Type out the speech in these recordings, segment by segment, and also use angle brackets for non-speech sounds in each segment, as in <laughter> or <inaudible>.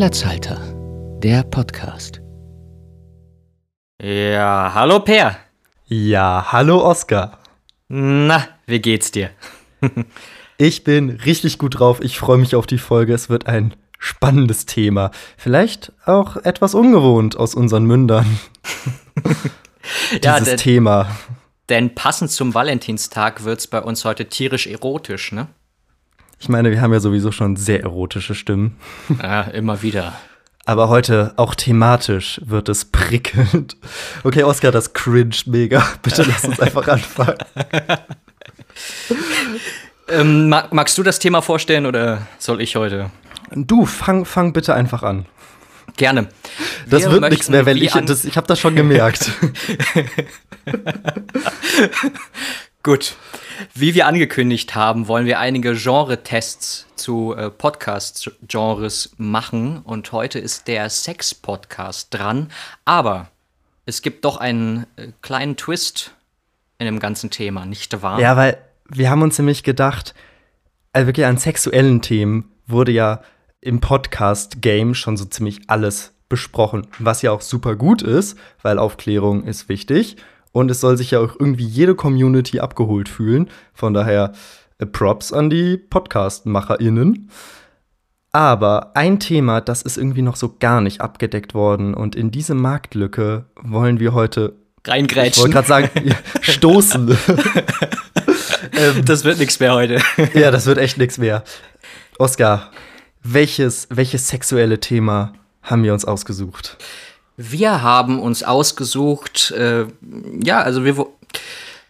Platzhalter, der Podcast. Ja, hallo Per. Ja, hallo Oskar. Na, wie geht's dir? <laughs> ich bin richtig gut drauf. Ich freue mich auf die Folge. Es wird ein spannendes Thema. Vielleicht auch etwas ungewohnt aus unseren Mündern. <laughs> Dieses ja, denn, Thema. Denn passend zum Valentinstag wird's bei uns heute tierisch erotisch, ne? Ich meine, wir haben ja sowieso schon sehr erotische Stimmen. Ja, immer wieder. Aber heute auch thematisch wird es prickelnd. Okay, Oskar, das cringe mega. <laughs> Bitte lass uns einfach anfangen. <laughs> ähm, mag, magst du das Thema vorstellen oder soll ich heute? Du, fang, fang bitte einfach an. Gerne. Das Wir wird nichts mehr, weil ich, das, ich habe das schon gemerkt. <laughs> Gut. Wie wir angekündigt haben, wollen wir einige Genre-Tests zu äh, Podcast-Genres machen. Und heute ist der Sex-Podcast dran. Aber es gibt doch einen äh, kleinen Twist in dem ganzen Thema, nicht wahr? Ja, weil wir haben uns nämlich gedacht, also wirklich an sexuellen Themen wurde ja im Podcast-Game schon so ziemlich alles besprochen, was ja auch super gut ist, weil Aufklärung ist wichtig und es soll sich ja auch irgendwie jede Community abgeholt fühlen. Von daher äh, Props an die Podcast-MacherInnen. Aber ein Thema, das ist irgendwie noch so gar nicht abgedeckt worden. Und in diese Marktlücke wollen wir heute reingrätschen. Ich wollte gerade sagen, stoßen. <laughs> ähm, das wird nichts mehr heute. <laughs> ja, das wird echt nichts mehr. Oskar, welches, welches sexuelle Thema haben wir uns ausgesucht? Wir haben uns ausgesucht, äh, ja, also wir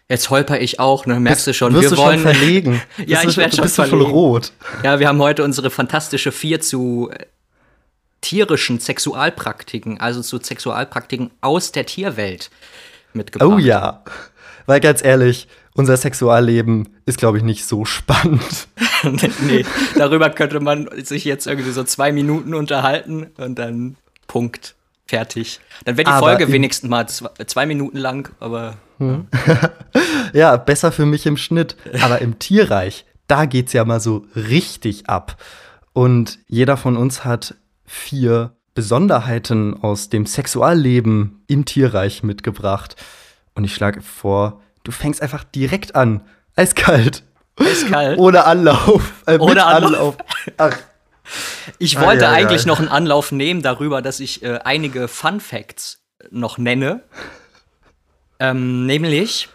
Jetzt holper ich auch, ne? Merkst du schon? Wirst wir du wollen <laughs> schon verlegen. ja, ich werde schon bist verlegen. voll rot. Ja, wir haben heute unsere fantastische vier zu äh, tierischen Sexualpraktiken, also zu Sexualpraktiken aus der Tierwelt mitgebracht. Oh ja. Weil ganz ehrlich, unser Sexualleben ist, glaube ich, nicht so spannend. <laughs> nee, darüber könnte man sich jetzt irgendwie so zwei Minuten unterhalten und dann Punkt fertig. Dann wäre die aber Folge wenigstens mal zwei, zwei, Minuten lang, aber. Hm. <laughs> ja, besser für mich im Schnitt. Aber im Tierreich, da geht's ja mal so richtig ab. Und jeder von uns hat vier Besonderheiten aus dem Sexualleben im Tierreich mitgebracht. Und ich schlage vor, du fängst einfach direkt an. Eiskalt. Eiskalt. Ohne Anlauf. Äh, Ohne Anlauf. Anlauf. Ach, ich wollte ah, ja, eigentlich ja. noch einen Anlauf nehmen darüber, dass ich äh, einige Fun Facts noch nenne. Ähm, nämlich,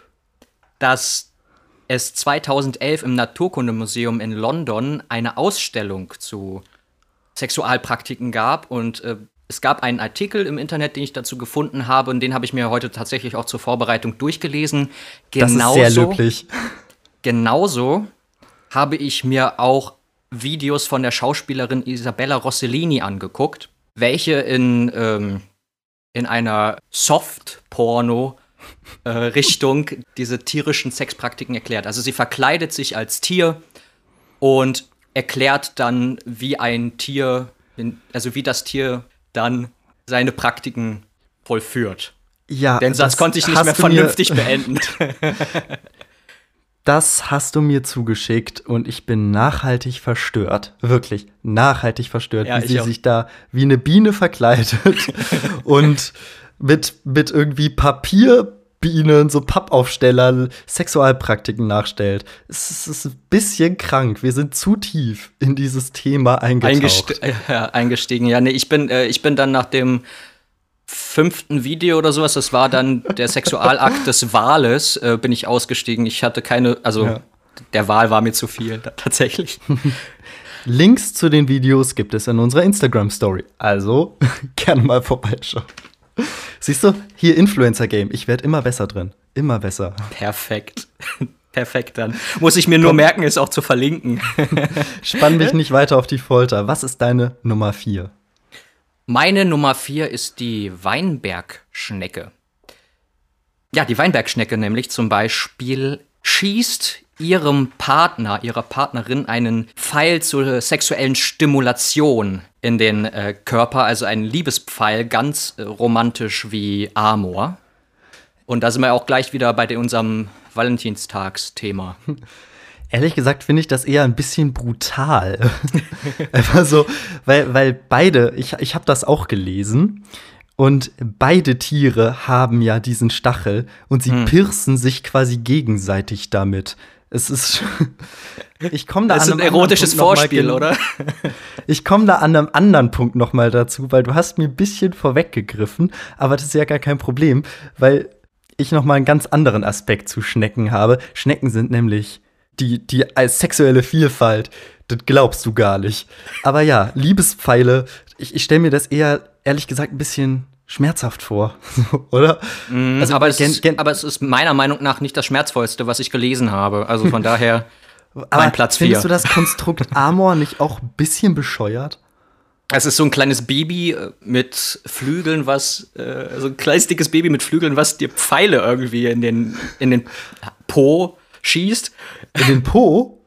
dass es 2011 im Naturkundemuseum in London eine Ausstellung zu Sexualpraktiken gab und äh, es gab einen Artikel im Internet, den ich dazu gefunden habe und den habe ich mir heute tatsächlich auch zur Vorbereitung durchgelesen. Genauso, das ist sehr löblich. Genauso habe ich mir auch Videos von der Schauspielerin Isabella Rossellini angeguckt, welche in, ähm, in einer Soft-Porno-Richtung äh, diese tierischen Sexpraktiken erklärt. Also sie verkleidet sich als Tier und erklärt dann, wie ein Tier, also wie das Tier dann seine Praktiken vollführt. Ja, denn sonst konnte ich nicht mehr vernünftig beenden. <laughs> <laughs> Das hast du mir zugeschickt und ich bin nachhaltig verstört. Wirklich nachhaltig verstört, ja, wie sie auch. sich da wie eine Biene verkleidet <laughs> und mit, mit irgendwie Papierbienen, so Pappaufstellern Sexualpraktiken nachstellt. Es ist ein bisschen krank. Wir sind zu tief in dieses Thema eingetaucht. Eingest ja, eingestiegen. Ja, nee, ich bin, äh, ich bin dann nach dem fünften Video oder sowas, das war dann der Sexualakt des Wales, äh, bin ich ausgestiegen. Ich hatte keine, also ja. der Wahl war mir zu viel, tatsächlich. <laughs> Links zu den Videos gibt es in unserer Instagram-Story. Also <laughs> gerne mal vorbeischauen. Siehst du, hier Influencer-Game. Ich werde immer besser drin. Immer besser. Perfekt. <laughs> Perfekt, dann muss ich mir nur Komm. merken, es auch zu verlinken. Spann mich nicht weiter auf die Folter. Was ist deine Nummer 4? Meine Nummer vier ist die Weinbergschnecke. Ja, die Weinbergschnecke nämlich zum Beispiel schießt ihrem Partner, ihrer Partnerin einen Pfeil zur sexuellen Stimulation in den äh, Körper, also einen Liebespfeil, ganz äh, romantisch wie Amor. Und da sind wir auch gleich wieder bei unserem Valentinstagsthema. <laughs> Ehrlich gesagt finde ich das eher ein bisschen brutal. <laughs> Einfach so, weil, weil beide, ich, ich habe das auch gelesen. Und beide Tiere haben ja diesen Stachel und sie hm. pirsen sich quasi gegenseitig damit. Es ist. <laughs> ich komme da das an ist ein erotisches Vorspiel, oder? <laughs> ich komme da an einem anderen Punkt noch mal dazu, weil du hast mir ein bisschen vorweggegriffen, aber das ist ja gar kein Problem, weil ich noch mal einen ganz anderen Aspekt zu Schnecken habe. Schnecken sind nämlich die, die sexuelle Vielfalt. Das glaubst du gar nicht. Aber ja, Liebespfeile, ich, ich stelle mir das eher, ehrlich gesagt, ein bisschen schmerzhaft vor, <laughs> oder? Mm, also, aber, es ist, aber es ist meiner Meinung nach nicht das Schmerzvollste, was ich gelesen habe. Also von <laughs> daher mein Platz 4. Findest du das <laughs> Konstrukt Amor nicht auch ein bisschen bescheuert? Es ist so ein kleines Baby äh, mit Flügeln, was äh, so ein kleines dickes Baby mit Flügeln, was dir Pfeile irgendwie in den in den Po schießt. In den Po?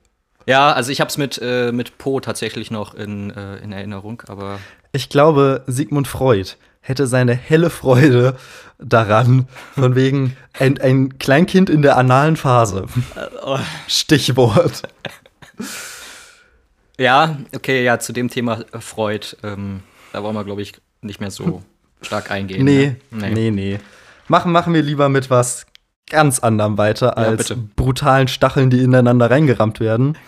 ja, also ich habe es mit äh, mit Po tatsächlich noch in, äh, in Erinnerung, aber ich glaube Sigmund Freud hätte seine helle Freude daran, von wegen ein, ein Kleinkind in der analen Phase. Stichwort. Ja, okay, ja, zu dem Thema Freud, ähm, da wollen wir, glaube ich, nicht mehr so stark eingehen. Nee, ne? nee, nee, nee. Machen, machen wir lieber mit was ganz anderem weiter als ja, brutalen Stacheln, die ineinander reingerammt werden.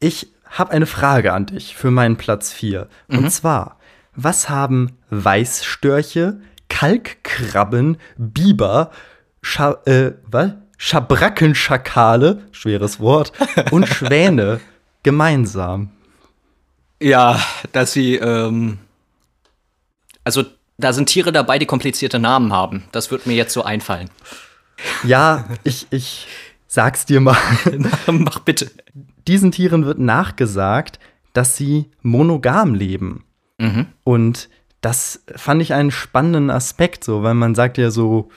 Ich habe eine Frage an dich für meinen Platz 4. Mhm. Und zwar, was haben Weißstörche, Kalkkrabben, Biber, Scha äh, was? Schabrackenschakale, schweres Wort, <laughs> und Schwäne gemeinsam? Ja, dass sie, ähm, also da sind Tiere dabei, die komplizierte Namen haben. Das wird mir jetzt so einfallen. Ja, ich, ich sag's dir mal. <laughs> Mach bitte. Diesen Tieren wird nachgesagt, dass sie monogam leben. Mhm. Und das fand ich einen spannenden Aspekt, so, weil man sagt ja so,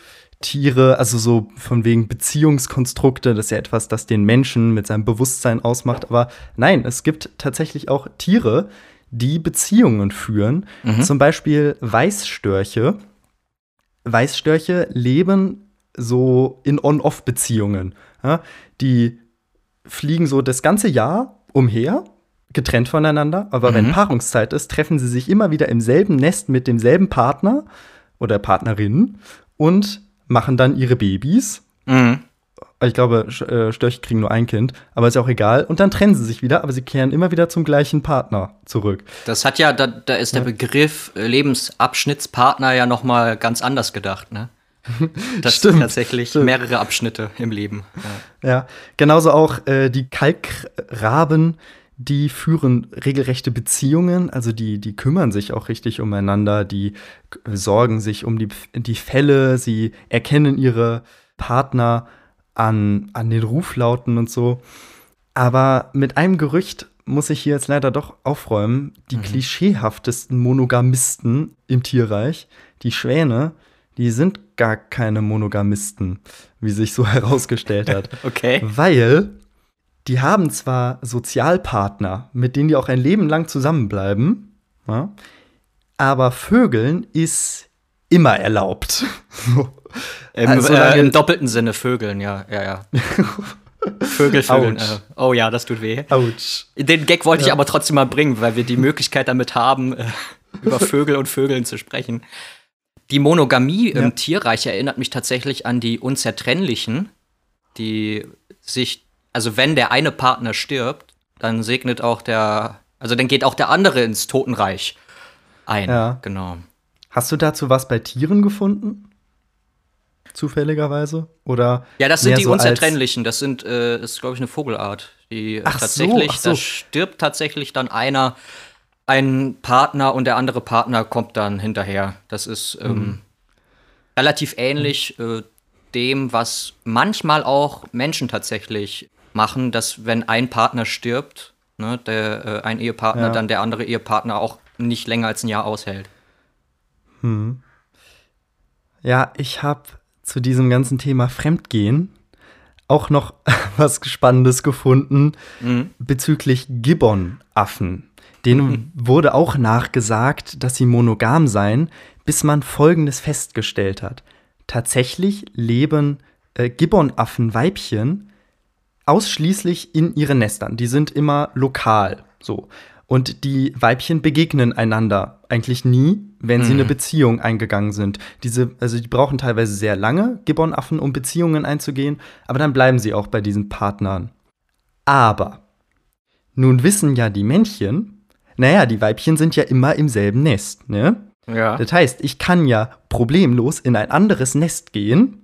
Tiere, also so von wegen Beziehungskonstrukte, das ist ja etwas, das den Menschen mit seinem Bewusstsein ausmacht. Aber nein, es gibt tatsächlich auch Tiere, die Beziehungen führen. Mhm. Zum Beispiel Weißstörche. Weißstörche leben so in On-Off-Beziehungen. Ja? Die fliegen so das ganze Jahr umher getrennt voneinander, aber mhm. wenn Paarungszeit ist, treffen sie sich immer wieder im selben Nest mit demselben Partner oder Partnerin und machen dann ihre Babys. Mhm. Ich glaube, äh, Störche kriegen nur ein Kind, aber ist ja auch egal. Und dann trennen sie sich wieder, aber sie kehren immer wieder zum gleichen Partner zurück. Das hat ja, da, da ist der ja. Begriff äh, Lebensabschnittspartner ja noch mal ganz anders gedacht, ne? <laughs> Das stimmt, sind tatsächlich stimmt. mehrere Abschnitte im Leben. Ja, ja genauso auch äh, die Kalkraben, die führen regelrechte Beziehungen, also die, die kümmern sich auch richtig umeinander, die sorgen sich um die, die Fälle, sie erkennen ihre Partner an, an den Ruflauten und so. Aber mit einem Gerücht muss ich hier jetzt leider doch aufräumen. Die mhm. klischeehaftesten Monogamisten im Tierreich, die Schwäne, die sind gar keine Monogamisten, wie sich so <laughs> herausgestellt hat. <laughs> okay. Weil die haben zwar Sozialpartner, mit denen die auch ein Leben lang zusammenbleiben, ja, aber Vögeln ist immer erlaubt. <laughs> Im, also, äh, Im, doppelten Sinne Vögeln, ja, ja, ja. Vögel, Vögeln. Äh, oh ja, das tut weh. Ouch. Den Gag wollte ja. ich aber trotzdem mal bringen, weil wir die Möglichkeit damit haben, äh, über Vögel und Vögeln zu sprechen. Die Monogamie ja. im Tierreich erinnert mich tatsächlich an die Unzertrennlichen, die sich also wenn der eine Partner stirbt, dann segnet auch der, also dann geht auch der andere ins Totenreich ein. Ja. Genau. Hast du dazu was bei Tieren gefunden? Zufälligerweise? Oder? Ja, das sind die so Unzertrennlichen. Das sind, äh, das ist, glaube ich, eine Vogelart. Die ach tatsächlich, so, so. da stirbt tatsächlich dann einer, ein Partner und der andere Partner kommt dann hinterher. Das ist ähm, mhm. relativ ähnlich äh, dem, was manchmal auch Menschen tatsächlich machen, dass wenn ein Partner stirbt, ne, der, äh, ein Ehepartner, ja. dann der andere Ehepartner auch nicht länger als ein Jahr aushält. Hm. Ja, ich habe zu diesem ganzen Thema Fremdgehen auch noch <laughs> was Spannendes gefunden mhm. bezüglich Gibbon-Affen. Denen mhm. <laughs> wurde auch nachgesagt, dass sie monogam seien, bis man Folgendes festgestellt hat. Tatsächlich leben äh, Gibbon-Affen-Weibchen ausschließlich in ihren Nestern. Die sind immer lokal. So. Und die Weibchen begegnen einander eigentlich nie, wenn sie eine Beziehung eingegangen sind. Diese, also die brauchen teilweise sehr lange, Gibbonaffen, um Beziehungen einzugehen, aber dann bleiben sie auch bei diesen Partnern. Aber nun wissen ja die Männchen, naja, die Weibchen sind ja immer im selben Nest, ne? Ja. Das heißt, ich kann ja problemlos in ein anderes Nest gehen,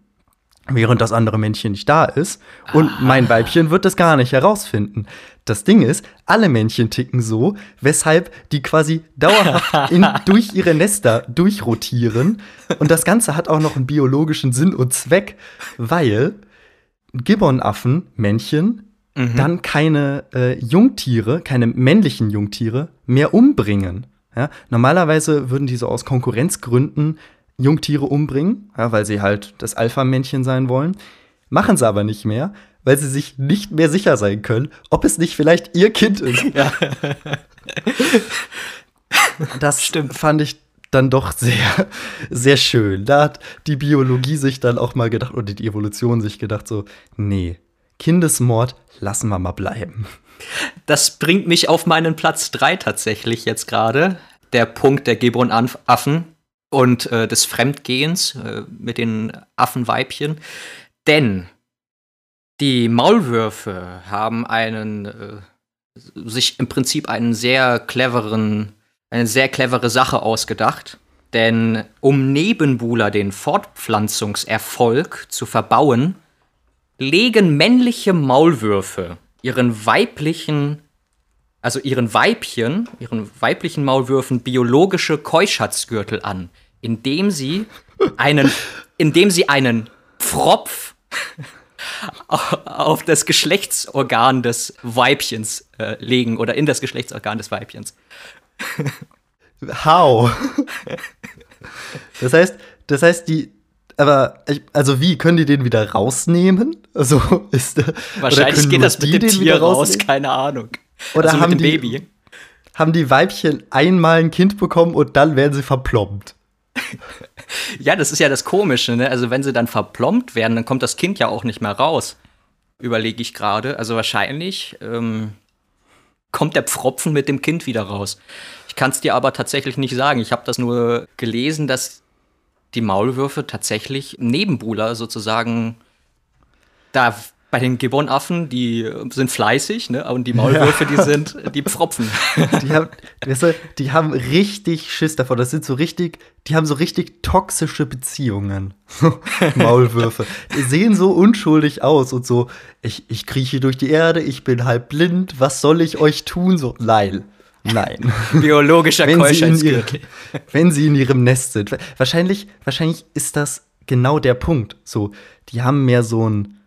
während das andere Männchen nicht da ist. Und mein Weibchen wird das gar nicht herausfinden. Das Ding ist, alle Männchen ticken so, weshalb die quasi <laughs> dauerhaft in, durch ihre Nester durchrotieren. Und das Ganze hat auch noch einen biologischen Sinn und Zweck, weil Gibbonaffen, Männchen, dann keine äh, Jungtiere, keine männlichen Jungtiere mehr umbringen. Ja? Normalerweise würden die so aus Konkurrenzgründen Jungtiere umbringen, ja, weil sie halt das Alpha-Männchen sein wollen. Machen sie aber nicht mehr, weil sie sich nicht mehr sicher sein können, ob es nicht vielleicht ihr Kind ist. Ja. <laughs> Das fand ich dann doch sehr, sehr schön. Da hat die Biologie sich dann auch mal gedacht, oder die Evolution sich gedacht, so, nee, Kindesmord lassen wir mal bleiben. Das bringt mich auf meinen Platz 3 tatsächlich jetzt gerade. Der Punkt der Gebron-Affen und äh, des Fremdgehens äh, mit den Affenweibchen. Denn die Maulwürfe haben einen, äh, sich im Prinzip einen sehr cleveren, eine sehr clevere Sache ausgedacht. Denn um Nebenbuhler den Fortpflanzungserfolg zu verbauen, legen männliche Maulwürfe ihren weiblichen, also ihren Weibchen, ihren weiblichen Maulwürfen biologische Keuschatzgürtel an, indem sie einen, <laughs> indem sie einen Pfropf <laughs> auf das Geschlechtsorgan des Weibchens äh, legen oder in das Geschlechtsorgan des Weibchens. How? <laughs> Das heißt, das heißt, die, aber, ich, also wie, können die den wieder rausnehmen? Also <laughs> ist Wahrscheinlich geht das mit dem Tier raus, keine Ahnung. Oder also haben mit dem die, Baby. Haben die Weibchen einmal ein Kind bekommen und dann werden sie verplombt? <laughs> Ja, das ist ja das Komische, ne? Also wenn sie dann verplombt werden, dann kommt das Kind ja auch nicht mehr raus. Überlege ich gerade. Also wahrscheinlich ähm, kommt der Pfropfen mit dem Kind wieder raus. Ich kann es dir aber tatsächlich nicht sagen. Ich habe das nur gelesen, dass die Maulwürfe tatsächlich Nebenbuhler sozusagen da bei den Gibbonaffen, die sind fleißig, ne? Und die Maulwürfe, die sind die Pfropfen. <laughs> Die haben, weißt du, die haben richtig Schiss davor. Das sind so richtig, die haben so richtig toxische Beziehungen. <laughs> Maulwürfe. Die sehen so unschuldig aus und so, ich, ich krieche durch die Erde, ich bin halb blind, was soll ich euch tun? So, nein. Nein. <laughs> Biologischer Keuschheitsgürtel. wenn sie in ihrem Nest sind. Wahrscheinlich, wahrscheinlich ist das genau der Punkt. So, die haben mehr so ein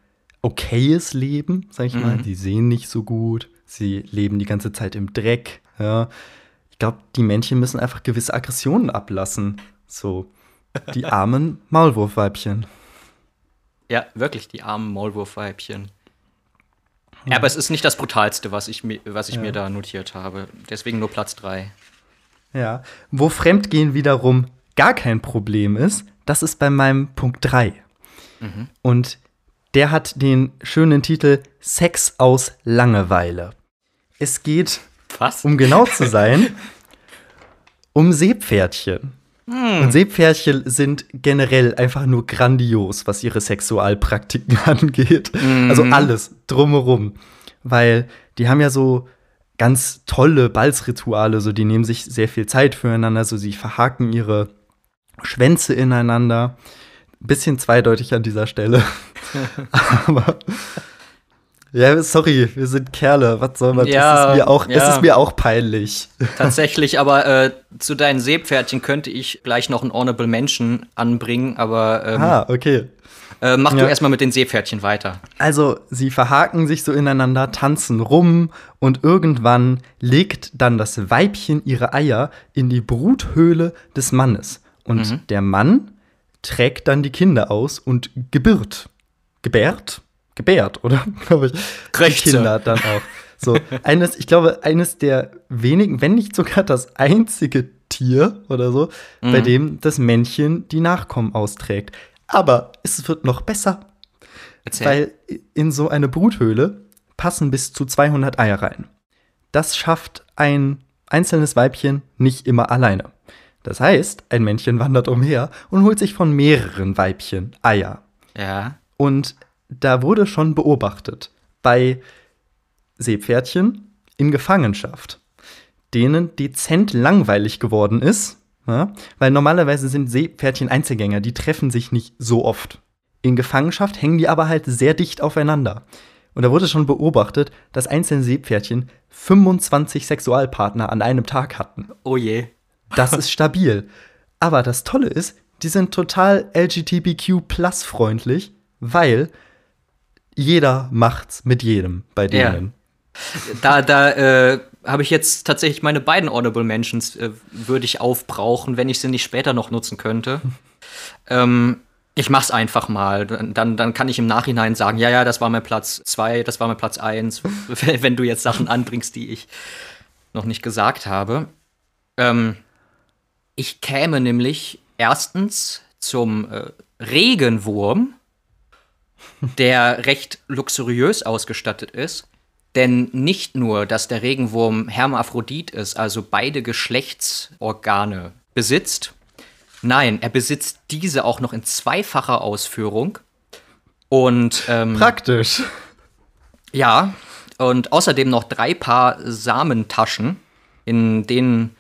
okayes Leben, sag ich mal. Die sehen nicht so gut. Sie leben die ganze Zeit im Dreck. Ja. Ich glaube, die Männchen müssen einfach gewisse Aggressionen ablassen. So, die <laughs> armen Maulwurfweibchen. Ja, wirklich, die armen Maulwurfweibchen. Ja, aber es ist nicht das Brutalste, was ich, mi- was ich mir da notiert habe. Deswegen nur Platz 3. Ja. Wo Fremdgehen wiederum gar kein Problem ist, das ist bei meinem Punkt 3. Und der hat den schönen Titel Sex aus Langeweile. Es geht, Was? um genau zu sein, <laughs> um Seepferdchen. Und Seepferdchen sind generell einfach nur grandios, was ihre Sexualpraktiken <laughs> angeht. Also alles drumherum. Weil die haben ja so ganz tolle Balzrituale, so die nehmen sich sehr viel Zeit füreinander, so sie verhaken ihre Schwänze ineinander. Bisschen zweideutig an dieser Stelle. <laughs> <laughs> Aber ja, sorry, wir sind Kerle. Was soll man? Ja, es ist mir auch, es ja. ist mir auch peinlich. <laughs> Tatsächlich, aber äh, zu deinen Seepferdchen könnte ich gleich noch einen Honorable Mention anbringen, aber ähm, Ah, okay. äh, mach ja. du erstmal mit den Seepferdchen weiter. Also, sie verhaken sich so ineinander, tanzen rum und irgendwann legt dann das Weibchen ihre Eier in die Bruthöhle des Mannes. Und der Mann trägt dann die Kinder aus und gebärt. Gebärt? Gebärt, oder? <laughs> Glaube ich. Die Krächze. Kinder dann auch. So, eines, ich glaube, eines der wenigen, wenn nicht sogar das einzige Tier oder so, bei dem das Männchen die Nachkommen austrägt. Aber es wird noch besser. Erzähl. Weil in so eine Bruthöhle passen bis zu 200 Eier rein. Das schafft ein einzelnes Weibchen nicht immer alleine. Das heißt, ein Männchen wandert umher und holt sich von mehreren Weibchen Eier. Ja. Und da wurde schon beobachtet, bei Seepferdchen in Gefangenschaft, denen dezent langweilig geworden ist, ja, weil normalerweise sind Seepferdchen Einzelgänger, die treffen sich nicht so oft. In Gefangenschaft hängen die aber halt sehr dicht aufeinander. Und da wurde schon beobachtet, dass einzelne Seepferdchen 25 Sexualpartner an einem Tag hatten. Oh je. Das ist stabil. Aber das Tolle ist, die sind total LGBTQ-plus-freundlich, weil jeder macht's mit jedem bei denen. Ja. Da, da äh, habe ich jetzt tatsächlich meine beiden Audible Mentions äh, würde ich aufbrauchen, wenn ich sie nicht später noch nutzen könnte. <laughs> ähm, ich mach's einfach mal. Dann, dann kann ich im Nachhinein sagen, ja, ja, das war mein Platz zwei, das war mein Platz eins, <laughs> wenn du jetzt Sachen anbringst, die ich noch nicht gesagt habe. Ähm, ich käme nämlich erstens zum äh, Regenwurm, der recht luxuriös ausgestattet ist. Denn nicht nur, dass der Regenwurm Hermaphrodit ist, also beide Geschlechtsorgane besitzt, nein, er besitzt diese auch noch in zweifacher Ausführung. Und ähm, praktisch. Ja, und außerdem noch drei Paar Samentaschen, in denen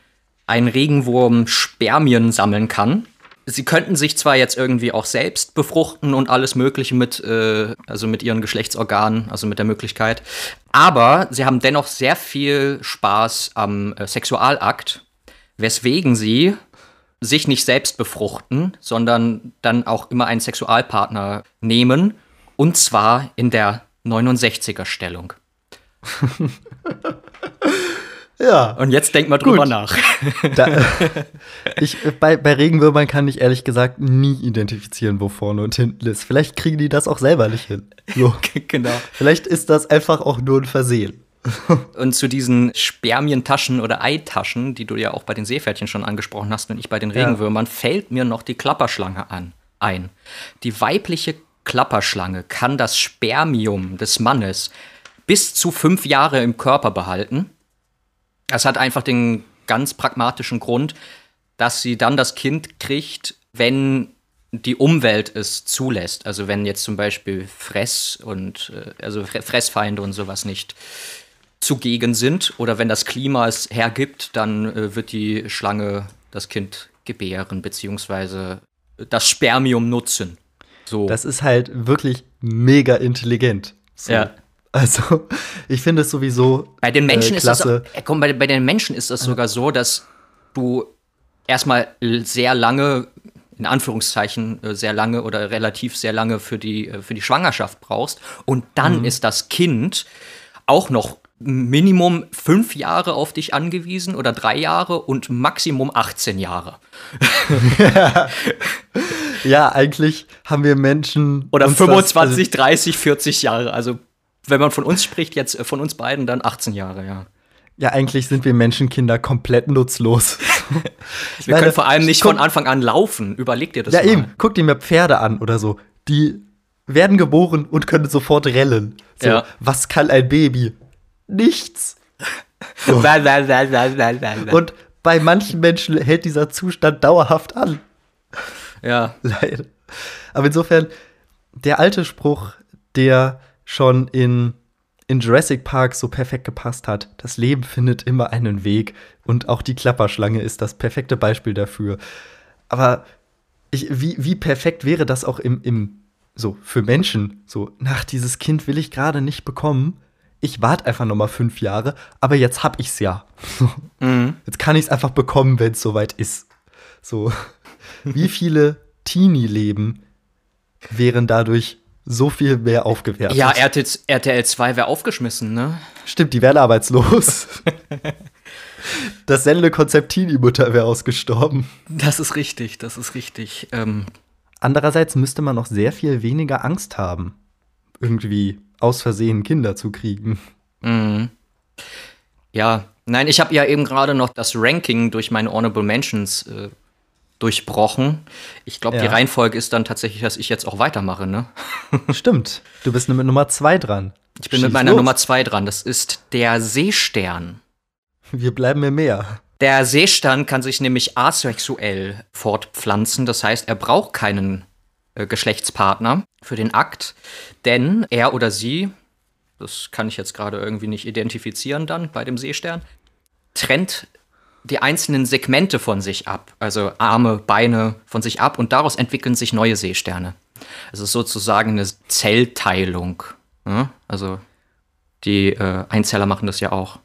ein Regenwurm Spermien sammeln kann. Sie könnten sich zwar jetzt irgendwie auch selbst befruchten und alles Mögliche mit, äh, also mit ihren Geschlechtsorganen, also mit der Möglichkeit, aber sie haben dennoch sehr viel Spaß am äh, Sexualakt, weswegen sie sich nicht selbst befruchten, sondern dann auch immer einen Sexualpartner nehmen, und zwar in der 69er Stellung. <laughs> Ja. Und jetzt denk mal drüber Gut. nach. <laughs> Da, ich, bei, bei Regenwürmern kann ich ehrlich gesagt nie identifizieren, wo vorne und hinten ist. Vielleicht kriegen die das auch selber nicht hin. So. <laughs> genau. Vielleicht ist das einfach auch nur ein Versehen. <laughs> und zu diesen Spermientaschen oder Eitaschen, die du ja auch bei den Seepferdchen schon angesprochen hast und ich bei den Regenwürmern, ja. fällt mir noch die Klapperschlange an, ein. Die weibliche Klapperschlange kann das Spermium des Mannes bis zu fünf Jahre im Körper behalten es hat einfach den ganz pragmatischen Grund, dass sie dann das Kind kriegt, wenn die Umwelt es zulässt. Also wenn jetzt zum Beispiel Fress und äh, also Fressfeinde und sowas nicht zugegen sind oder wenn das Klima es hergibt, dann äh, wird die Schlange das Kind gebären beziehungsweise das Spermium nutzen. So. Das ist halt wirklich mega intelligent. So. Ja. Also, <laughs> ich finde es sowieso. Bei den Menschen äh, ist das. Äh, komm, bei, bei den Menschen ist das sogar so, dass du erstmal sehr lange, in Anführungszeichen, äh, sehr lange oder relativ sehr lange für die, äh, für die Schwangerschaft brauchst. Und dann mhm. ist das Kind auch noch Minimum fünf Jahre auf dich angewiesen oder drei Jahre und Maximum 18 Jahre. <laughs> ja, eigentlich haben wir Menschen. Oder 25, das, also 30, 40 Jahre. Also wenn man von uns spricht, jetzt äh, von uns beiden, dann 18 Jahre, ja. Ja, eigentlich sind wir Menschenkinder komplett nutzlos. <laughs> wir meine, können vor allem nicht von Anfang an laufen. Überleg dir das ja, mal. Ja, eben. Guck dir mal Pferde an oder so. Die werden geboren und können sofort rennen. So, ja. was kann ein Baby? Nichts. So. <laughs> und bei manchen Menschen hält dieser Zustand dauerhaft an. Ja. <laughs> Leider. Aber insofern, der alte Spruch, der schon in, in Jurassic Park so perfekt gepasst hat. Das Leben findet immer einen Weg und auch die Klapperschlange ist das perfekte Beispiel dafür. Aber ich, wie, wie perfekt wäre das auch im, im, so für Menschen? So, nach dieses Kind will ich gerade nicht bekommen. Ich warte einfach noch mal fünf Jahre, aber jetzt hab ich's ja. <laughs> Mhm. Jetzt kann ich's einfach bekommen, wenn es soweit ist. So, <laughs> wie viele Teenie-Leben wären dadurch so viel mehr aufgewertet. Ja, RTL, RTL 2 wäre aufgeschmissen, ne? Stimmt, die wären arbeitslos. <laughs> das Sendekonzept Teenie-Mutter wäre ausgestorben. Das ist richtig, das ist richtig. Ähm Andererseits müsste man noch sehr viel weniger Angst haben, irgendwie aus Versehen Kinder zu kriegen. Mhm. Ja, nein, ich habe ja eben gerade noch das Ranking durch meine Honorable Mentions äh, durchbrochen. Ich glaube, ja. die Reihenfolge ist dann tatsächlich, dass ich jetzt auch weitermache, ne? <laughs> Stimmt. Du bist mit Nummer zwei dran. Ich bin Schieß mit meiner los. Nummer zwei dran. Das ist der Seestern. Wir bleiben im Meer. Der Seestern kann sich nämlich asexuell fortpflanzen. Das heißt, er braucht keinen äh, Geschlechtspartner für den Akt, denn er oder sie, das kann ich jetzt gerade irgendwie nicht identifizieren dann bei dem Seestern, trennt die einzelnen Segmente von sich ab, also Arme, Beine von sich ab und daraus entwickeln sich neue Seesterne. Es ist sozusagen eine Zellteilung. Ja? Also die äh, Einzeller machen das ja auch.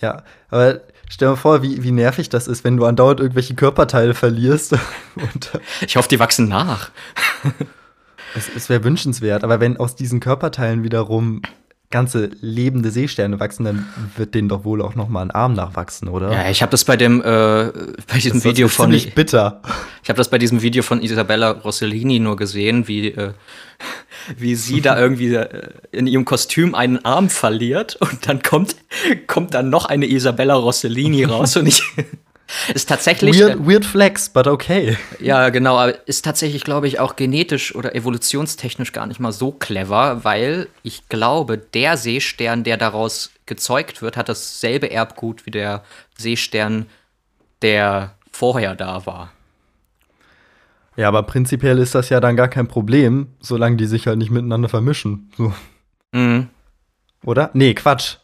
Ja, aber stell dir vor, wie, wie nervig das ist, wenn du andauernd irgendwelche Körperteile verlierst. <laughs> Und, ich hoffe, die wachsen nach. es, es wäre wünschenswert, aber wenn aus diesen Körperteilen wiederum ganze lebende Seesterne wachsen, dann wird denen doch wohl auch noch mal ein Arm nachwachsen, oder? Ja, ich habe das bei dem äh, bei diesem das Video von ziemlich bitter. Ich habe das bei diesem Video von Isabella Rossellini nur gesehen, wie äh, wie sie da irgendwie äh, in ihrem Kostüm einen Arm verliert und dann kommt kommt dann noch eine Isabella Rossellini raus und ich <laughs> ist tatsächlich. Weird, weird flex, but okay. Ja, genau, aber ist tatsächlich, glaube ich, auch genetisch oder evolutionstechnisch gar nicht mal so clever, weil ich glaube, der Seestern, der daraus gezeugt wird, hat dasselbe Erbgut wie der Seestern, der vorher da war. Ja, aber prinzipiell ist das ja dann gar kein Problem, solange die sich halt nicht miteinander vermischen. So. Mhm. Oder? Nee, Quatsch.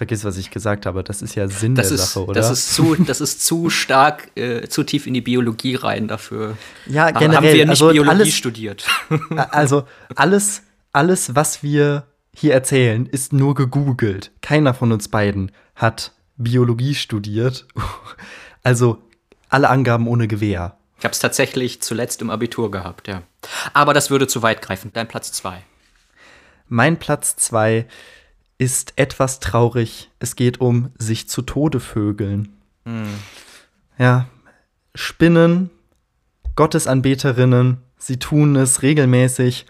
Vergiss, was ich gesagt habe. Das ist ja Sinn das der ist, Sache, oder? Das ist zu, das ist zu stark, äh, zu tief in die Biologie rein dafür. Ja, generell. Haben wir nicht also Biologie alles, studiert. <laughs> Also alles, alles, was wir hier erzählen, ist nur gegoogelt. Keiner von uns beiden hat Biologie studiert. <laughs> Also alle Angaben ohne Gewehr. Ich habe es tatsächlich zuletzt im Abitur gehabt, ja. Aber das würde zu weit greifen. Dein Platz zwei. Mein Platz zwei ist etwas traurig. Es geht um sich zu Tode vögeln. Hm. Ja, Spinnen, Gottesanbeterinnen, sie tun es regelmäßig.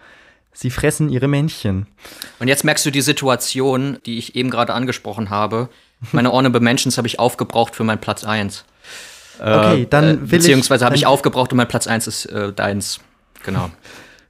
Sie fressen ihre Männchen. Und jetzt merkst du die Situation, die ich eben gerade angesprochen habe. Meine Ornable Mentions habe ich aufgebraucht für meinen Platz 1. Okay, dann äh, will Beziehungsweise habe ich aufgebraucht und mein Platz 1 ist äh, deins. Genau.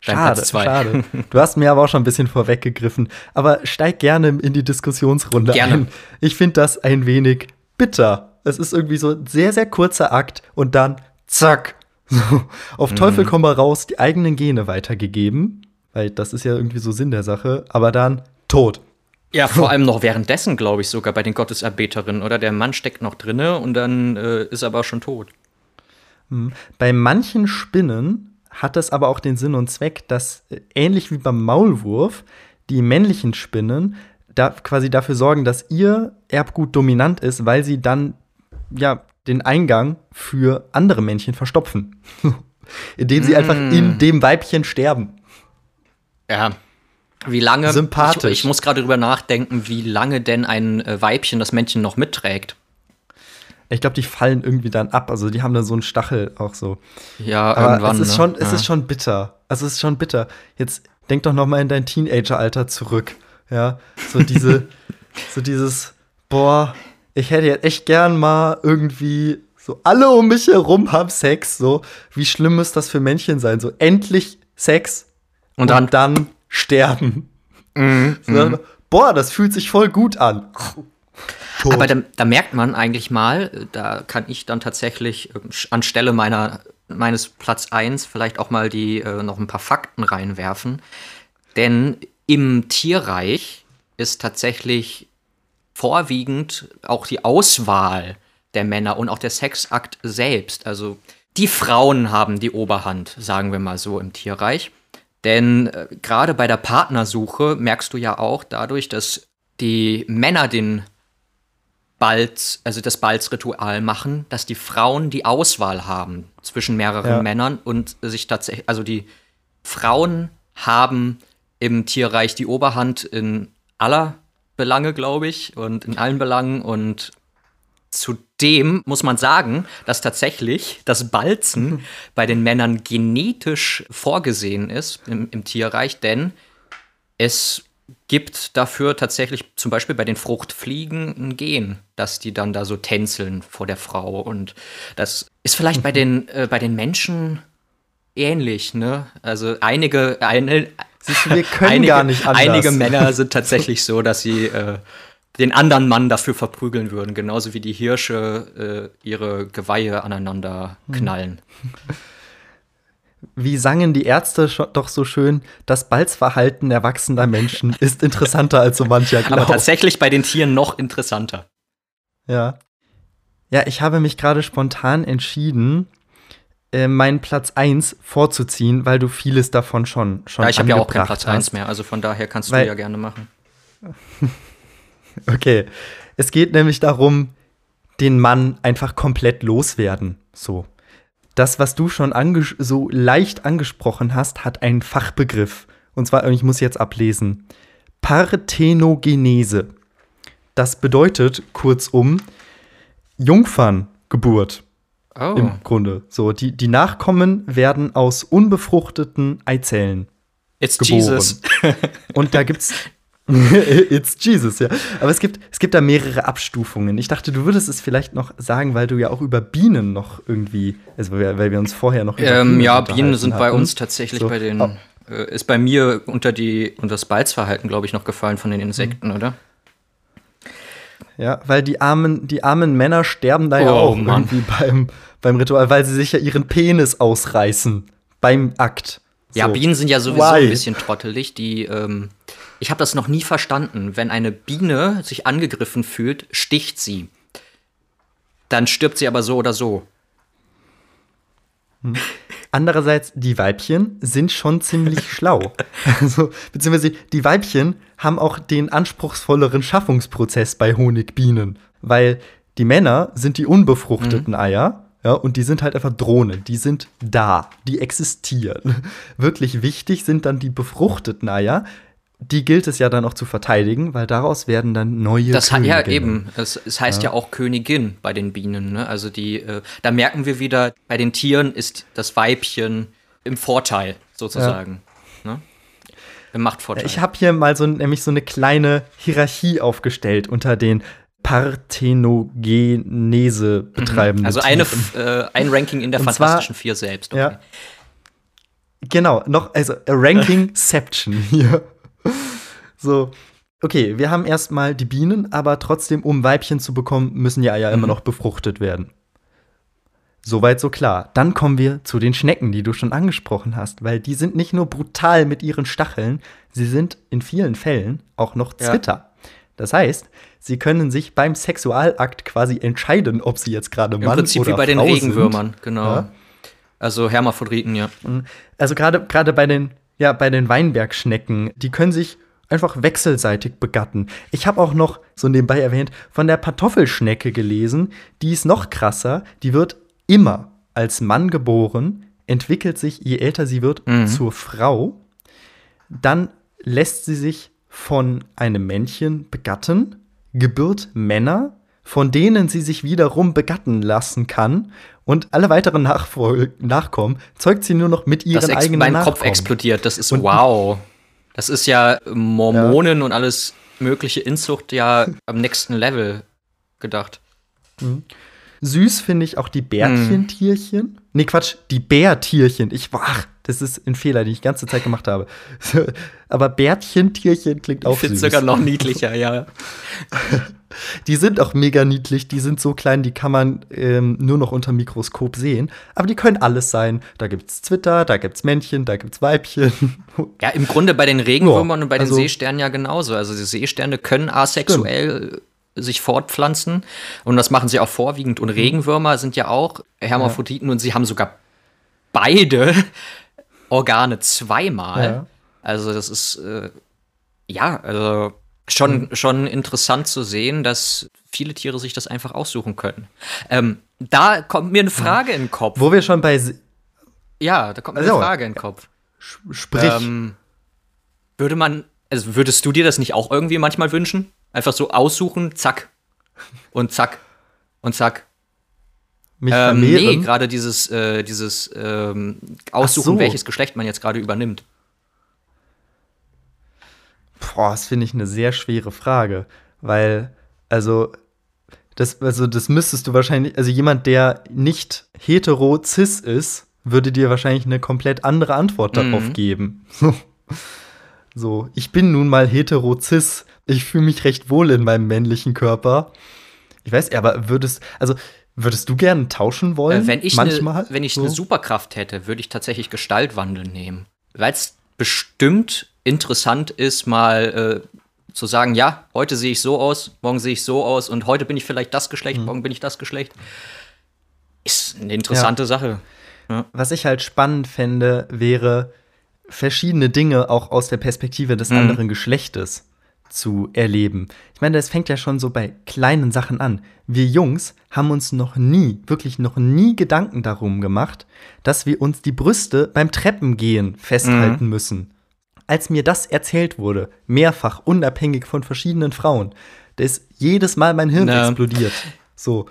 Schade, schade. <laughs> Du hast mir aber auch schon ein bisschen vorweggegriffen. Aber steig gerne in die Diskussionsrunde gerne. ein. Ich finde das ein wenig bitter. Es ist irgendwie so ein sehr, sehr kurzer Akt und dann zack. <laughs> So, auf Teufel mhm. komm mal raus, die eigenen Gene weitergegeben. Weil das ist ja irgendwie so Sinn der Sache. Aber dann tot. Ja, vor <laughs> allem noch währenddessen, glaube ich, sogar bei den Gotteserbeterinnen, oder? Der Mann steckt noch drinne und dann äh, ist er aber schon tot. Mhm. Bei manchen Spinnen hat das aber auch den Sinn und Zweck, dass äh, ähnlich wie beim Maulwurf die männlichen Spinnen da quasi dafür sorgen, dass ihr Erbgut dominant ist, weil sie dann ja den Eingang für andere Männchen verstopfen. <laughs> Indem sie mm. einfach in dem Weibchen sterben. Ja. Wie lange? Sympathisch. Ich, ich muss gerade drüber nachdenken, wie lange denn ein äh, Weibchen das Männchen noch mitträgt. Ich glaube, die fallen irgendwie dann ab. Also die haben dann so einen Stachel auch so. Ja, Aber irgendwann. Es ist, ne? schon, es ist schon bitter. Also es ist schon bitter. Jetzt denk doch noch mal in dein Teenager-Alter zurück. Ja, so diese, <laughs> so dieses, boah, ich hätte jetzt echt gern mal irgendwie so alle um mich herum haben Sex. So, wie schlimm muss das für Männchen sein? So endlich Sex und dann, und dann sterben. Mhm, so, mhm. boah, das fühlt sich voll gut an. Tot. Aber da, da, merkt man eigentlich mal, da kann ich dann tatsächlich ähm, anstelle meiner, meines Platz 1 vielleicht auch mal die äh, noch ein paar Fakten reinwerfen. Denn im Tierreich ist tatsächlich vorwiegend auch die Auswahl der Männer und auch der Sexakt selbst. Also die Frauen haben die Oberhand, sagen wir mal so, im Tierreich. Denn äh, gerade bei der Partnersuche merkst du ja auch dadurch, dass die Männer den Balz, also das Balzritual machen, dass die Frauen die Auswahl haben zwischen mehreren ja. Männern und sich tatsächlich, also die Frauen haben im Tierreich die Oberhand in aller Belange, glaube ich, und in allen Belangen und Zudem muss man sagen, dass tatsächlich das Balzen <laughs> bei den Männern genetisch vorgesehen ist im, im Tierreich, denn es gibt dafür tatsächlich zum Beispiel bei den Fruchtfliegen ein Gen, dass die dann da so tänzeln vor der Frau. Und das ist vielleicht mhm. bei, den, äh, bei den Menschen ähnlich, ne? Also einige, eine, Siehst du, wir können einige, gar nicht anders. Einige Männer sind tatsächlich so, dass sie äh, den anderen Mann dafür verprügeln würden, genauso wie die Hirsche äh, ihre Geweihe aneinander knallen. <laughs> Wie sangen die Ärzte doch so schön, das Balzverhalten erwachsener Menschen <laughs> ist interessanter als so mancher glaubt. Aber tatsächlich bei den Tieren noch interessanter. Ja. Ja, ich habe mich gerade spontan entschieden, äh, meinen Platz 1 vorzuziehen, weil du vieles davon schon schon Ja, ich habe ja auch keinen Platz hast. 1 mehr, also von daher kannst Weil- du ja gerne machen. <laughs> Okay. Es geht nämlich darum, den Mann einfach komplett loswerden. So. Das, was du schon so leicht angesprochen hast, hat einen Fachbegriff. Und zwar, ich muss jetzt ablesen. Parthenogenese. Das bedeutet kurzum Jungferngeburt Oh. im Grunde. So, die, die Nachkommen werden aus unbefruchteten Eizellen It's geboren. Jesus. Und da gibt's <laughs> <laughs> It's Jesus, ja. Aber es gibt, es gibt da mehrere Abstufungen. Ich dachte, du würdest es vielleicht noch sagen, weil du ja auch über Bienen noch irgendwie, also weil wir uns vorher noch Ähm, ja, Bienen sind bei hatten. uns tatsächlich So. bei den. Oh. Äh, ist bei mir unter die unter das Balzverhalten, glaube ich, noch gefallen von den Insekten, Mhm. oder? Ja, weil die armen, die armen Männer sterben da ja Oh, auch Mann. irgendwie beim, beim Ritual, weil sie sich ja ihren Penis ausreißen beim Akt. Ja, So. Bienen sind ja sowieso Why? ein bisschen trottelig. Die, ähm, ich habe das noch nie verstanden. Wenn eine Biene sich angegriffen fühlt, sticht sie. Dann stirbt sie aber so oder so. Andererseits, die Weibchen sind schon ziemlich <laughs> schlau. Also, beziehungsweise die Weibchen haben auch den anspruchsvolleren Schaffungsprozess bei Honigbienen. Weil die Männer sind die unbefruchteten Eier, ja, und die sind halt einfach Drohnen. Die sind da, die existieren. <laughs> Wirklich wichtig sind dann die befruchteten Eier. Die gilt es ja dann auch zu verteidigen, weil daraus werden dann neue Das hat ja eben. Es, es heißt ja. auch Königin bei den Bienen. Ne? Also die, äh, da merken wir wieder, bei den Tieren ist das Weibchen im Vorteil sozusagen. Ne? Im Machtvorteil. Ich habe hier mal so nämlich so eine kleine Hierarchie aufgestellt unter den Parthenogenese betreibenden. also eine, äh, ein Ranking in der Und Fantastischen zwar- Vier selbst. Ja. Genau, noch, also a Rankingception <laughs> hier. <laughs> So, okay, wir haben erstmal die Bienen, aber trotzdem, um Weibchen zu bekommen, müssen die Eier Mhm. immer noch befruchtet werden. Soweit so klar. Dann kommen wir zu den Schnecken, die du schon angesprochen hast, weil die sind nicht nur brutal mit ihren Stacheln, sie sind in vielen Fällen auch noch Ja. Zwitter. Das heißt, sie können sich beim Sexualakt quasi entscheiden, ob sie jetzt gerade Im Mann Prinzip oder wie bei den Frau Regenwürmern, genau. Ja. Also Hermaphroditen, ja. Also gerade gerade bei den ja bei den Weinbergschnecken, die können sich einfach wechselseitig begatten. Ich habe auch noch so nebenbei erwähnt von der Kartoffelschnecke gelesen, die ist noch krasser, die wird immer als Mann geboren, entwickelt sich je älter sie wird Mhm. zur Frau, dann lässt sie sich von einem Männchen begatten, gebührt Männer, von denen sie sich wiederum begatten lassen kann. Und alle weiteren Nachfol Nachkommen zeugt sie nur noch mit ihren Das ex eigenen mein Nachkommen. Kopf explodiert. Das ist Und- wow. Das ist ja Mormonen und alles mögliche Inzucht ja am nächsten Level gedacht. Süß finde ich auch die Bärchentierchen. Nee, Quatsch, die Bärtierchen. Ich, ach, das ist ein Fehler, den ich die ganze Zeit gemacht habe. <laughs> Aber Bärchentierchen klingt auch Ich finde süß. sogar noch niedlicher, ja. <laughs> Die sind auch mega niedlich, die sind so klein, die kann man ähm, nur noch unter Mikroskop sehen. Aber die können alles sein. Da gibt's Zwitter, da gibt's Männchen, da gibt's Weibchen. Ja, im Grunde bei den Regenwürmern Ja, und bei den also- Seesternen ja genauso. Also die Seesterne können asexuell sich fortpflanzen und das machen sie auch vorwiegend. Mhm. Und Regenwürmer sind ja auch Hermaphroditen und sie haben sogar beide Organe zweimal. Ja. Also das ist äh, ja, also schon, Mhm. schon interessant zu sehen, dass viele Tiere sich das einfach aussuchen können. Ähm, da kommt mir eine Frage in den Kopf. Wo wir schon bei Ja, da kommt mir Also, eine Frage in den Kopf. Sprich. Ähm, würde man, also würdest du dir das nicht auch irgendwie manchmal wünschen? Einfach so aussuchen, zack. Und zack. Und zack. Mich Ähm, nee, vermehren. gerade dieses, äh, dieses ähm, Aussuchen, so. welches Geschlecht man jetzt gerade übernimmt. Boah, das finde ich eine sehr schwere Frage, weil, also, das, also, das müsstest du wahrscheinlich, also jemand, der nicht hetero-cis ist, würde dir wahrscheinlich eine komplett andere Antwort darauf Mhm. geben. So. <laughs> So, ich bin nun mal hetero-cis. Ich fühle mich recht wohl in meinem männlichen Körper. Ich weiß, aber würdest, also würdest du gerne tauschen wollen? Äh, wenn ich manchmal? Ne, wenn ich so? eine Superkraft hätte, würde ich tatsächlich Gestaltwandel nehmen. Weil es bestimmt interessant ist, mal äh, zu sagen, ja, heute sehe ich so aus, morgen sehe ich so aus und heute bin ich vielleicht das Geschlecht, Mhm. morgen bin ich das Geschlecht. Ist eine interessante Ja. Sache. Was ich halt spannend fände, wäre, verschiedene Dinge auch aus der Perspektive des Mhm. anderen Geschlechtes zu erleben. Ich meine, das fängt ja schon so bei kleinen Sachen an. Wir Jungs haben uns noch nie, wirklich noch nie Gedanken darum gemacht, dass wir uns die Brüste beim Treppengehen festhalten müssen. Als mir das erzählt wurde, mehrfach, unabhängig von verschiedenen Frauen, da ist jedes Mal mein Hirn Ja. explodiert. So.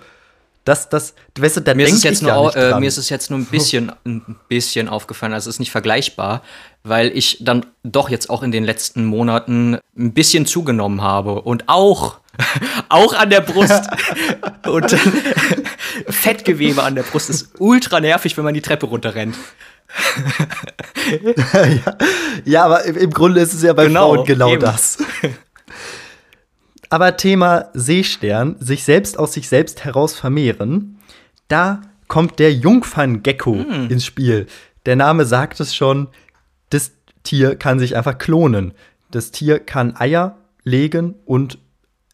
Das, das, weißt, du, da Mir ist, jetzt nur, äh, mir ist es jetzt nur ein bisschen, <laughs> ein bisschen aufgefallen, also es ist nicht vergleichbar, weil ich dann doch jetzt auch in den letzten Monaten ein bisschen zugenommen habe und auch, <laughs> auch an der Brust. <laughs> und Fettgewebe an der Brust ist ultra nervig, wenn man die Treppe runterrennt. ja, ja, aber im, im Grunde ist es ja bei Genau, Frauen genau eben. das. Aber Thema Seestern, sich selbst aus sich selbst heraus vermehren, da kommt der Jungferngecko Hm. ins Spiel. Der Name sagt es schon, das Tier kann sich einfach klonen. Das Tier kann Eier legen und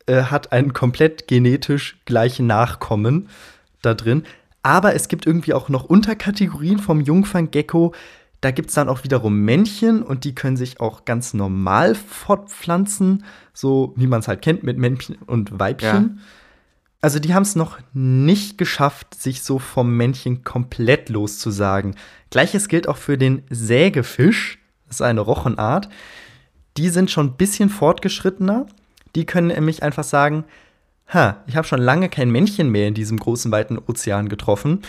äh, hat einen komplett genetisch gleichen Nachkommen da drin. Aber es gibt irgendwie auch noch Unterkategorien vom Jungferngecko. Da gibt es dann auch wiederum Männchen und die können sich auch ganz normal fortpflanzen, so wie man es halt kennt mit Männchen und Weibchen. Also die haben es noch nicht geschafft, sich so vom Männchen komplett loszusagen. Gleiches gilt auch für den Sägefisch, das ist eine Rochenart. Die sind schon ein bisschen fortgeschrittener. Die können nämlich einfach sagen, ha, ich habe schon lange kein Männchen mehr in diesem großen, weiten Ozean getroffen.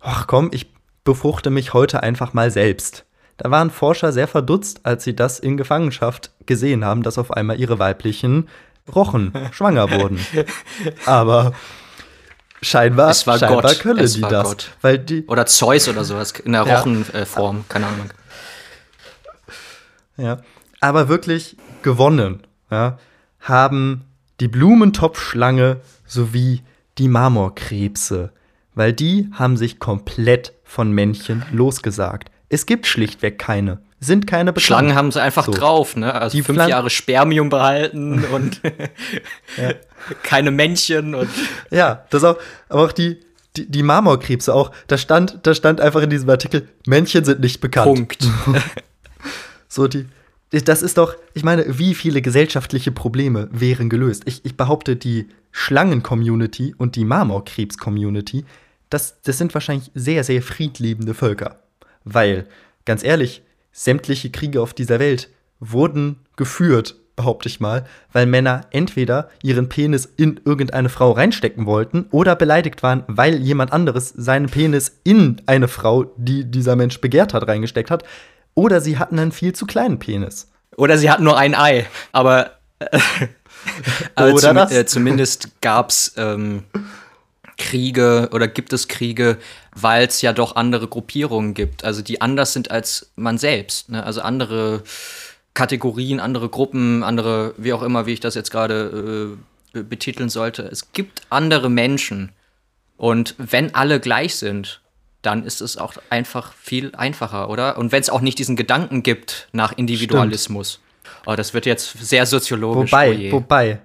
Ach komm, ich befruchte mich heute einfach mal selbst. Da waren Forscher sehr verdutzt, als sie das in Gefangenschaft gesehen haben, dass auf einmal ihre weiblichen Rochen <laughs> schwanger wurden. Aber scheinbar, Es war scheinbar Gott. können Es die das. Gott. Weil die, Oder Zeus oder sowas in der Ja. Rochenform, keine Ahnung. ja, aber wirklich gewonnen ja, haben die Blumentopfschlange sowie die Marmorkrebse, weil die haben sich komplett von Männchen losgesagt. Es gibt schlichtweg keine, sind keine bekannt. Schlangen haben sie einfach So. drauf, ne? Also Die fünf Pflan- Jahre Spermium behalten <laughs> und <laughs> keine Männchen und Ja, das auch, aber auch die, die, die Marmorkrebse auch. Da stand, da stand einfach in diesem Artikel, Männchen sind nicht bekannt. Punkt. <laughs> So, die, das ist doch, ich meine, wie viele gesellschaftliche Probleme wären gelöst? Ich, ich behaupte, die Schlangen-Community und die Marmorkrebs-Community, das, das sind wahrscheinlich sehr, sehr friedliebende Völker. Weil, ganz ehrlich, sämtliche Kriege auf dieser Welt wurden geführt, behaupte ich mal, weil Männer entweder ihren Penis in irgendeine Frau reinstecken wollten oder beleidigt waren, weil jemand anderes seinen Penis in eine Frau, die dieser Mensch begehrt hat, reingesteckt hat. Oder sie hatten einen viel zu kleinen Penis. Oder sie hatten nur ein Ei. Aber, äh, <laughs> aber Oder zum, äh, zumindest gab es ähm, Kriege oder gibt es Kriege, weil es ja doch andere Gruppierungen gibt, also die anders sind als man selbst. Ne? Also andere Kategorien, andere Gruppen, andere, wie auch immer, wie ich das jetzt gerade äh, betiteln sollte. Es gibt andere Menschen. Und wenn alle gleich sind, dann ist es auch einfach viel einfacher, oder? Und wenn es auch nicht diesen Gedanken gibt nach Individualismus. Oh, das wird jetzt sehr soziologisch. oh Wobei, je. wobei,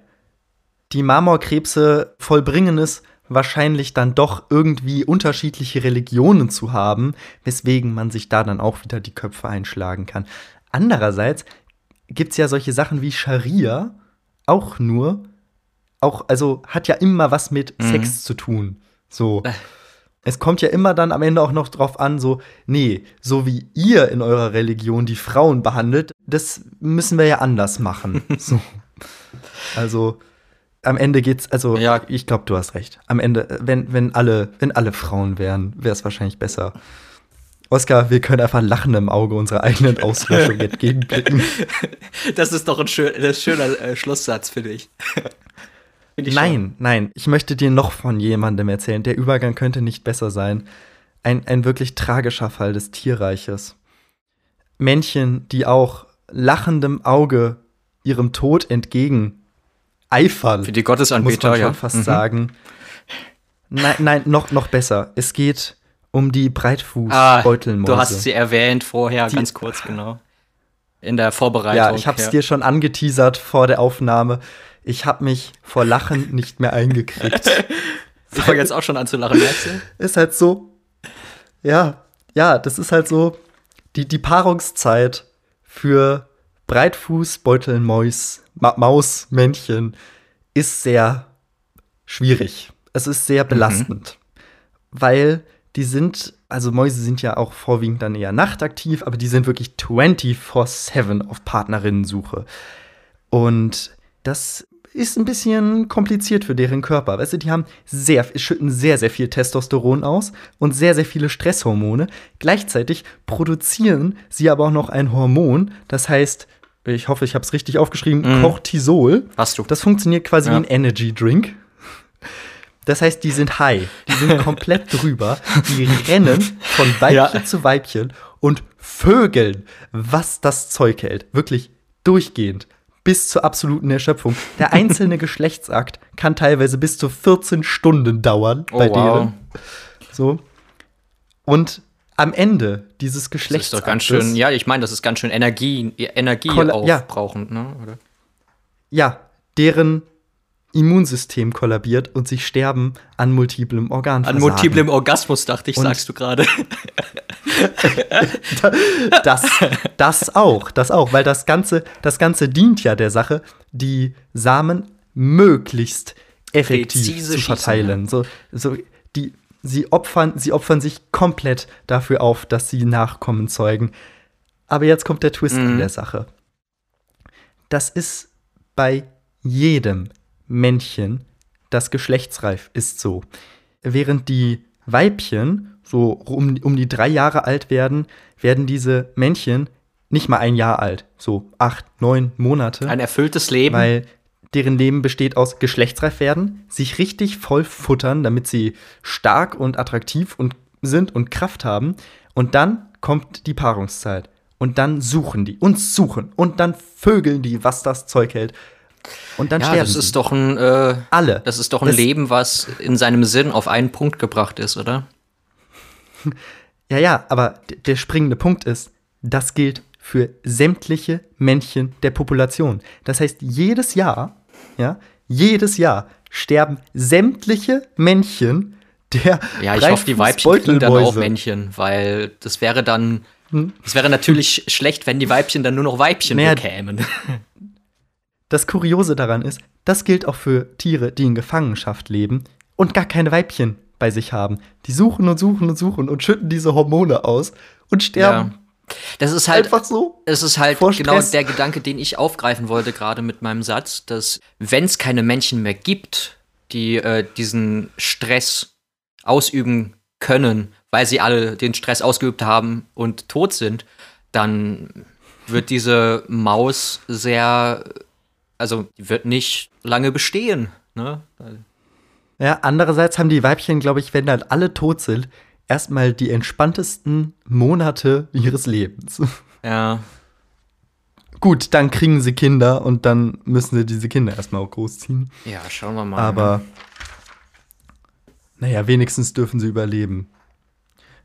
die Marmorkrebse vollbringen es wahrscheinlich dann doch irgendwie unterschiedliche Religionen zu haben, weswegen man sich da dann auch wieder die Köpfe einschlagen kann. Andererseits gibt es ja solche Sachen wie Scharia auch nur, auch, also hat ja immer was mit Mhm. Sex zu tun. So. Äh. Es kommt ja immer dann am Ende auch noch drauf an, so, nee, so wie ihr in eurer Religion die Frauen behandelt, das müssen wir ja anders machen. <laughs> so. Also, am Ende geht's, also, Ja. ich glaube, du hast recht. Am Ende, äh, wenn, wenn, alle, wenn alle Frauen wären, wäre es wahrscheinlich besser. Oskar, wir können einfach lachen im Auge unserer eigenen Auslöschung <laughs> entgegenblicken. Das ist doch ein, schön, ein schöner äh, Schlusssatz, finde ich. <laughs> Find ich Nein, nein, ich möchte dir noch von jemandem erzählen. Der Übergang könnte nicht besser sein. Ein, ein wirklich tragischer Fall des Tierreiches. Männchen, die auch lachendem Auge ihrem Tod entgegen eifern. Für die Gottesanbeter, muss man schon ja. fast Mhm. sagen. Nein, nein, noch, noch besser. Es geht um die Ah, Breitfußbeutelmäuse. du hast sie erwähnt vorher, Die- ganz kurz, genau. In der Vorbereitung. Ja, ich hab's dir schon angeteasert vor der Aufnahme. Ich hab mich vor Lachen nicht mehr eingekriegt. <laughs> Ich fange jetzt auch schon an zu lachen, merkst du? ist halt so. Ja, ja, das ist halt so. Die, die Paarungszeit für Breitfußbeutelmäus, Ma Mausmännchen ist sehr schwierig. Es ist sehr belastend. Weil die sind, also Mäuse sind ja auch vorwiegend dann eher nachtaktiv, aber die sind wirklich 24-7 auf Partnerinnensuche. Und das ist ein bisschen kompliziert für deren Körper. Weißt du, die haben sehr, schütten sehr, sehr viel Testosteron aus und sehr, sehr viele Stresshormone. Gleichzeitig produzieren sie aber auch noch ein Hormon, das heißt, ich hoffe, ich habe es richtig aufgeschrieben, Mhm. Cortisol. Hast du. Das funktioniert quasi Ja. wie ein Energy Drink. Das heißt, die sind high, die sind <laughs> komplett drüber, die rennen von Weibchen Ja. zu Weibchen und vögeln, was das Zeug hält. Wirklich durchgehend. Bis zur absoluten Erschöpfung. Der <laughs> einzelne Geschlechtsakt kann teilweise bis zu 14 Stunden dauern Oh, bei wow. denen. So. Und am Ende dieses Das ist doch ganz schön, ja, ich meine, das ist ganz schön Energie, Energie Kolla- ja. aufbrauchend, ne? Oder? ja, deren Immunsystem kollabiert und sie sterben an multiplem An Organversagen. multiplem Orgasmus, dachte ich, Und- sagst du gerade. <laughs> Das, das auch, das auch, weil das Ganze, das Ganze dient ja der Sache, die Samen möglichst effektiv Präzise zu schießen, verteilen. So, so die, sie opfern, sie opfern sich komplett dafür auf, dass sie Nachkommen zeugen. Aber jetzt kommt der Twist in Mhm. der Sache. Das ist bei jedem Männchen, das geschlechtsreif ist, so. Während die Weibchen so um, um die drei Jahre alt werden, werden diese Männchen nicht mal ein Jahr alt, so acht, neun Monate, Ein erfülltes Leben. weil deren Leben besteht aus geschlechtsreif werden, sich richtig voll futtern, damit sie stark und attraktiv und sind und Kraft haben. Und dann kommt die Paarungszeit. Und dann suchen die und suchen und dann vögeln die, was das Zeug hält. Und dann ja, sterben das ist doch ein, äh, alle. das ist doch ein Das- Leben, was in seinem Sinn auf einen Punkt gebracht ist, oder? <laughs> Ja, ja, aber der springende Punkt ist, das gilt für sämtliche Männchen der Population. Das heißt, jedes Jahr, ja, jedes Jahr sterben sämtliche Männchen der Ja, ich hoffe, die Weibchen kriegen dann auch. Männchen, weil das wäre dann, Hm? es wäre natürlich <laughs> schlecht, wenn die Weibchen dann nur noch Weibchen Naja, bekämen. <laughs> Das Kuriose daran ist, das gilt auch für Tiere, die in Gefangenschaft leben und gar keine Weibchen bei sich haben. Die suchen und suchen und suchen und schütten diese Hormone aus und sterben. Das ist halt, Einfach so. es ist halt genau der Gedanke, den ich aufgreifen wollte, gerade mit meinem Satz, dass wenn es keine Männchen mehr gibt, die äh, diesen Stress ausüben können, weil sie alle den Stress ausgeübt haben und tot sind, dann wird diese Maus sehr, also wird nicht lange bestehen. Ne? Ja, andererseits haben die Weibchen, glaube ich, wenn dann alle tot sind, erstmal die entspanntesten Monate ihres Lebens. Ja, Gut, dann kriegen sie Kinder und dann müssen sie diese Kinder erstmal auch großziehen. ja, schauen wir mal. Aber naja, wenigstens dürfen sie überleben.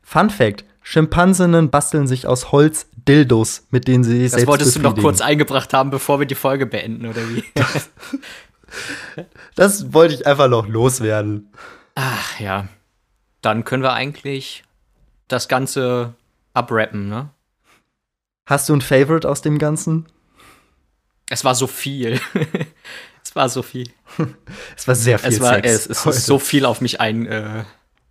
Fun Fact: Schimpansinnen basteln sich aus Holz Dildos, mit denen sie sich das selbst wolltest du noch kurz eingebracht haben, bevor wir die Folge beenden, oder wie? <laughs> Das wollte ich einfach noch loswerden. Ach ja. Dann können wir eigentlich das Ganze abrappen, ne? Hast du ein Favorite aus dem Ganzen? Es war so viel. <laughs> es war so viel. <laughs> Es war sehr viel Es, war, Sex. es, es ist so viel auf mich ein, äh,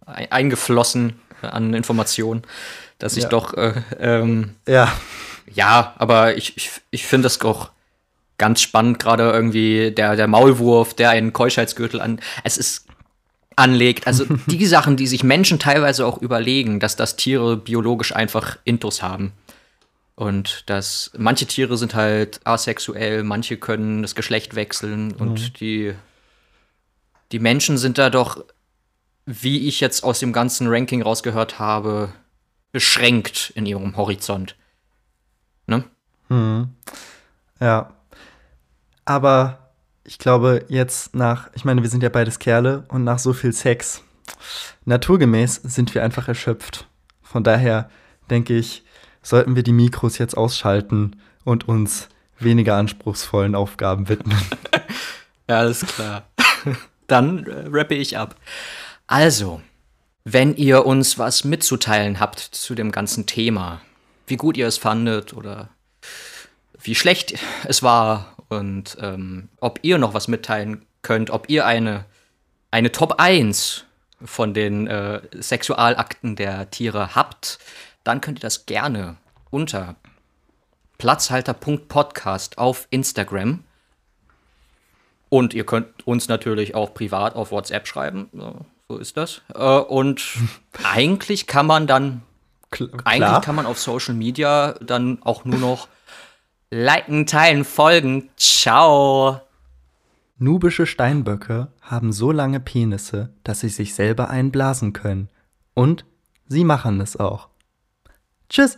ein, eingeflossen an Informationen, dass ich Ja. doch, äh, ähm, Ja, ja, aber ich, ich, ich finde das auch ganz spannend, gerade irgendwie der, der Maulwurf, der einen Keuschheitsgürtel an. Es ist anlegt. Also <laughs> die Sachen, die sich Menschen teilweise auch überlegen, dass das Tiere biologisch einfach Intus haben. Und dass manche Tiere sind halt asexuell, manche können das Geschlecht wechseln und die, die Menschen sind da doch, wie ich jetzt aus dem ganzen Ranking rausgehört habe, beschränkt in ihrem Horizont. Ne? Hm. Ja. Aber ich glaube, jetzt nach, ich meine, wir sind ja beides Kerle und nach so viel Sex, naturgemäß sind wir einfach erschöpft. Von daher denke ich, sollten wir die Mikros jetzt ausschalten und uns weniger anspruchsvollen Aufgaben widmen. <laughs> ja, alles klar. Dann äh, rappe ich ab. Also, wenn ihr uns was mitzuteilen habt zu dem ganzen Thema, wie gut ihr es fandet oder wie schlecht es war und ähm, ob ihr noch was mitteilen könnt, ob ihr eine, eine Top 1 von den äh, Sexualakten der Tiere habt, dann könnt ihr das gerne unter platzhalter.podcast auf Instagram. Und ihr könnt uns natürlich auch privat auf WhatsApp schreiben. So ist das. Äh, und <laughs> eigentlich kann man dann, Klar. eigentlich kann man auf Social Media dann auch nur noch liken, teilen, folgen. Ciao. Nubische Steinböcke haben so lange Penisse, dass sie sich selber einblasen können. Und sie machen es auch. Tschüss.